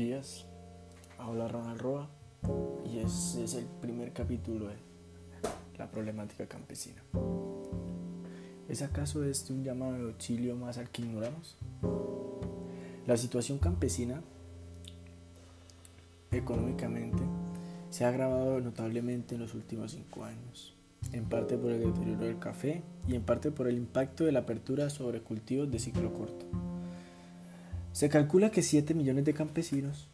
días. Habla Ronald Roa y este es el primer capítulo de la problemática campesina. ¿Es acaso este un llamado de auxilio más al que ignoramos? La situación campesina económicamente se ha agravado notablemente en los últimos cinco años, en parte por el deterioro del café y en parte por el impacto de la apertura sobre cultivos de ciclo corto. Se calcula que 7 millones de campesinos,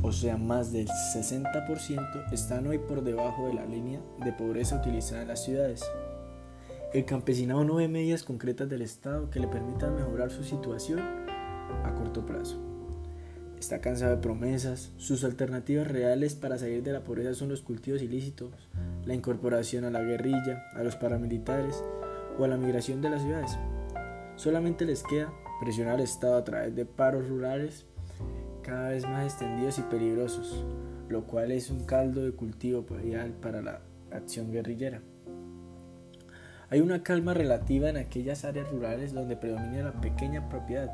o sea más del 60%, están hoy por debajo de la línea de pobreza utilizada en las ciudades. El campesinado no ve medidas concretas del Estado que le permitan mejorar su situación a corto plazo. Está cansado de promesas, sus alternativas reales para salir de la pobreza son los cultivos ilícitos, la incorporación a la guerrilla, a los paramilitares o a la migración de las ciudades. Solamente les queda presionar al Estado a través de paros rurales cada vez más extendidos y peligrosos, lo cual es un caldo de cultivo para la acción guerrillera. Hay una calma relativa en aquellas áreas rurales donde predomina la pequeña propiedad,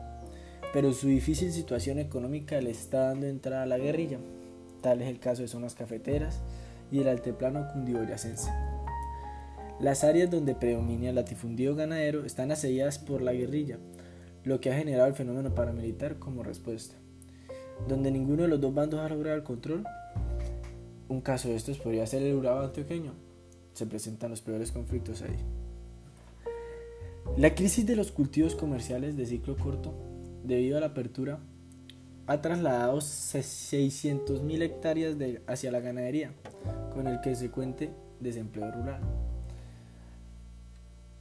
pero su difícil situación económica le está dando entrada a la guerrilla. Tal es el caso de zonas cafeteras y el altiplano cundiboyacense. Las áreas donde predomina el latifundio ganadero están asediadas por la guerrilla, lo que ha generado el fenómeno paramilitar como respuesta. Donde ninguno de los dos bandos ha logrado el control, un caso de estos podría ser el Urabá antioqueño. Se presentan los peores conflictos ahí. La crisis de los cultivos comerciales de ciclo corto, debido a la apertura, ha trasladado 600.000 hectáreas hacia la ganadería, con el que se cuente desempleo rural.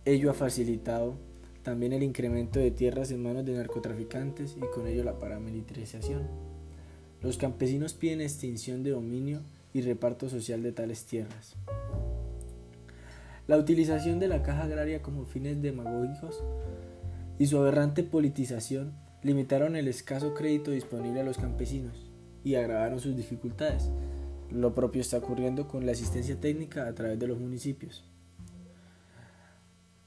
Ello ha facilitado también el incremento de tierras en manos de narcotraficantes y con ello la paramilitarización. Los campesinos piden extinción de dominio y reparto social de tales tierras. La utilización de la caja agraria como fines demagógicos y su aberrante politización limitaron el escaso crédito disponible a los campesinos y agravaron sus dificultades. Lo propio está ocurriendo con la asistencia técnica a través de los municipios.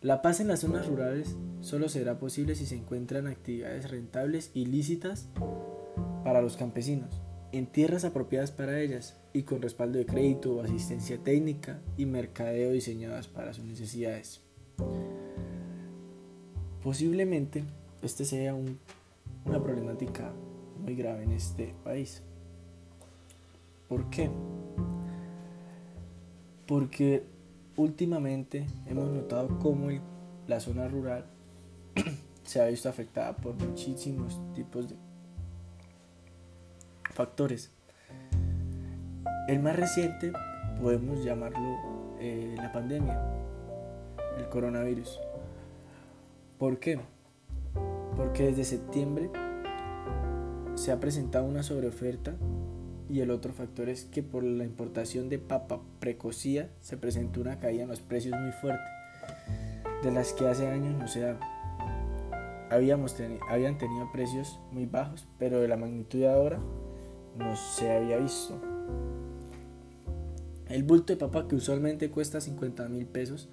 La paz en las zonas rurales solo será posible si se encuentran actividades rentables y lícitas para los campesinos, en tierras apropiadas para ellas y con respaldo de crédito o asistencia técnica y mercadeo diseñadas para sus necesidades. Posiblemente este sea una problemática muy grave en este país. ¿Por qué? Porque últimamente hemos notado cómo la zona rural se ha visto afectada por muchísimos tipos de factores. El más reciente podemos llamarlo eh, la pandemia, el coronavirus. ¿Por qué? Porque desde septiembre se ha presentado una sobreoferta y el otro factor es que por la importación de papa precocida se presentó una caída en los precios muy fuerte, de las que hace años no se da. Habíamos habían tenido precios muy bajos, pero de la magnitud de ahora no se había visto. El bulto de papa que usualmente cuesta 50 mil pesos,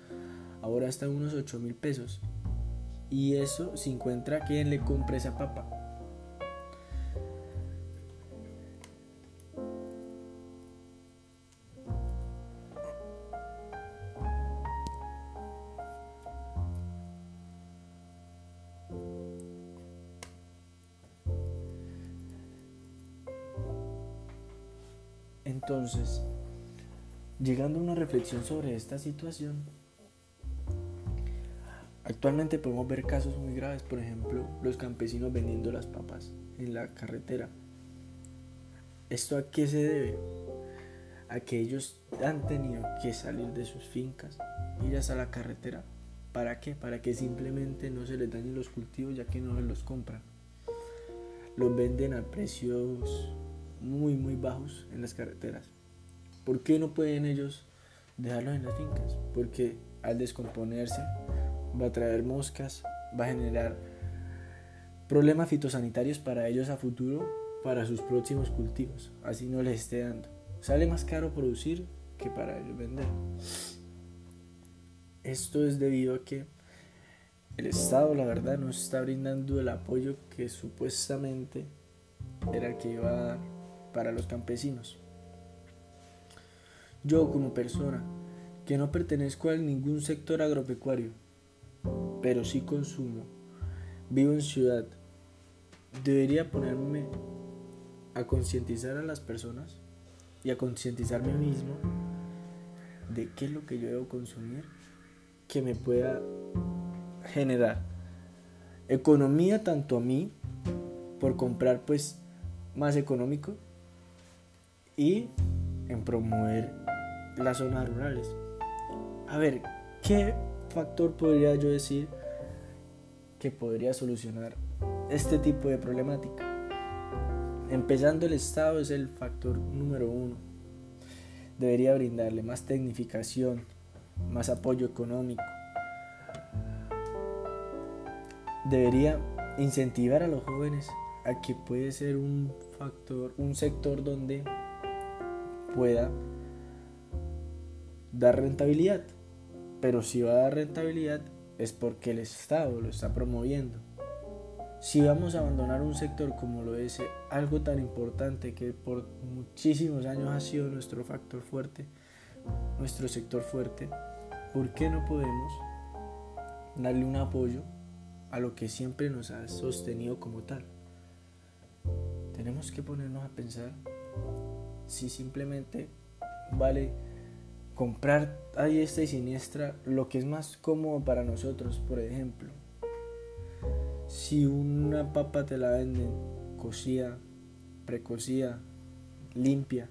ahora está en unos 8 mil pesos. Y eso se encuentra quien le compre esa papa. Entonces, llegando a una reflexión sobre esta situación, actualmente podemos ver casos muy graves, por ejemplo, los campesinos vendiendo las papas en la carretera. ¿Esto a qué se debe? A que ellos han tenido que salir de sus fincas, ir hasta la carretera. ¿Para qué? Para que simplemente no se les dañen los cultivos ya que no los compran. Los venden a precios muy muy bajos en las carreteras. ¿Por qué no pueden ellos dejarlos en las fincas? Porque al descomponerse va a traer moscas, va a generar problemas fitosanitarios para ellos a futuro, para sus próximos cultivos. Así no les esté dando. Sale más caro producir que para ellos vender. Esto es debido a que el Estado, la verdad, no está brindando el apoyo que supuestamente era el que iba a dar para los campesinos. Yo como persona que no pertenezco a ningún sector agropecuario, pero sí consumo, vivo en ciudad, debería ponerme a concientizar a las personas y a concientizarme mismo de qué es lo que yo debo consumir que me pueda generar economía tanto a mí por comprar pues más económico y en promover las zonas rurales. A ver, ¿qué factor podría yo decir que podría solucionar este tipo de problemática? Empezando el Estado es el factor número uno. Debería brindarle más tecnificación, más apoyo económico. Debería incentivar a los jóvenes a que puede ser un factor, un sector donde pueda dar rentabilidad. Pero si va a dar rentabilidad es porque el Estado lo está promoviendo. Si vamos a abandonar un sector como lo es algo tan importante que por muchísimos años ha sido nuestro factor fuerte, nuestro sector fuerte, ¿por qué no podemos darle un apoyo a lo que siempre nos ha sostenido como tal? Tenemos que ponernos a pensar si simplemente vale comprar a diestra y siniestra lo que es más cómodo para nosotros, por ejemplo. Si una papa te la venden cocida, precocida, limpia,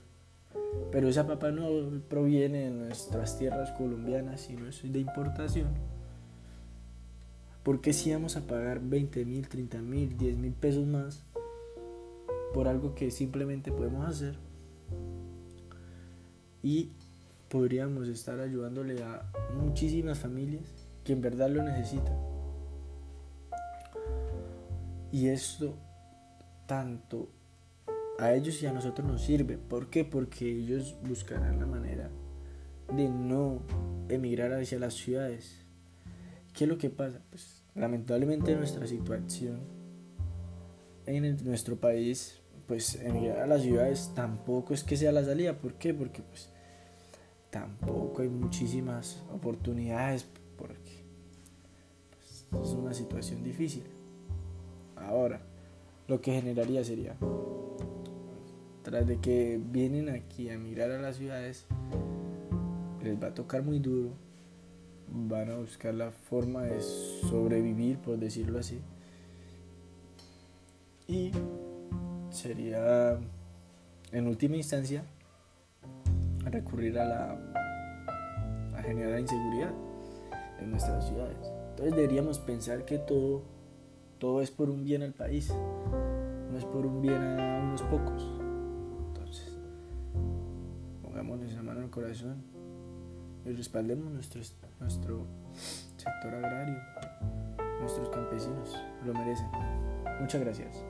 pero esa papa no proviene de nuestras tierras colombianas, sino es de importación, ¿por qué si vamos a pagar 20 mil, 30 mil, 10 mil pesos más por algo que simplemente podemos hacer? Y podríamos estar ayudándole a muchísimas familias que en verdad lo necesitan. Y esto tanto a ellos y a nosotros nos sirve. ¿Por qué? Porque ellos buscarán la manera de no emigrar hacia las ciudades. ¿Qué es lo que pasa? Pues lamentablemente nuestra situación en nuestro país, pues emigrar a las ciudades tampoco es que sea la salida. ¿Por qué? Porque pues tampoco hay muchísimas oportunidades porque pues, es una situación difícil. Ahora, lo que generaría sería, tras de que vienen aquí a mirar a las ciudades, les va a tocar muy duro, van a buscar la forma de sobrevivir, por decirlo así. Y sería, en última instancia, recurrir a la a generar inseguridad en nuestras ciudades. Entonces deberíamos pensar que todo, todo es por un bien al país, no es por un bien a unos pocos. Entonces, pongámonos la mano en el corazón y respaldemos nuestro, nuestro sector agrario, nuestros campesinos, lo merecen. Muchas gracias.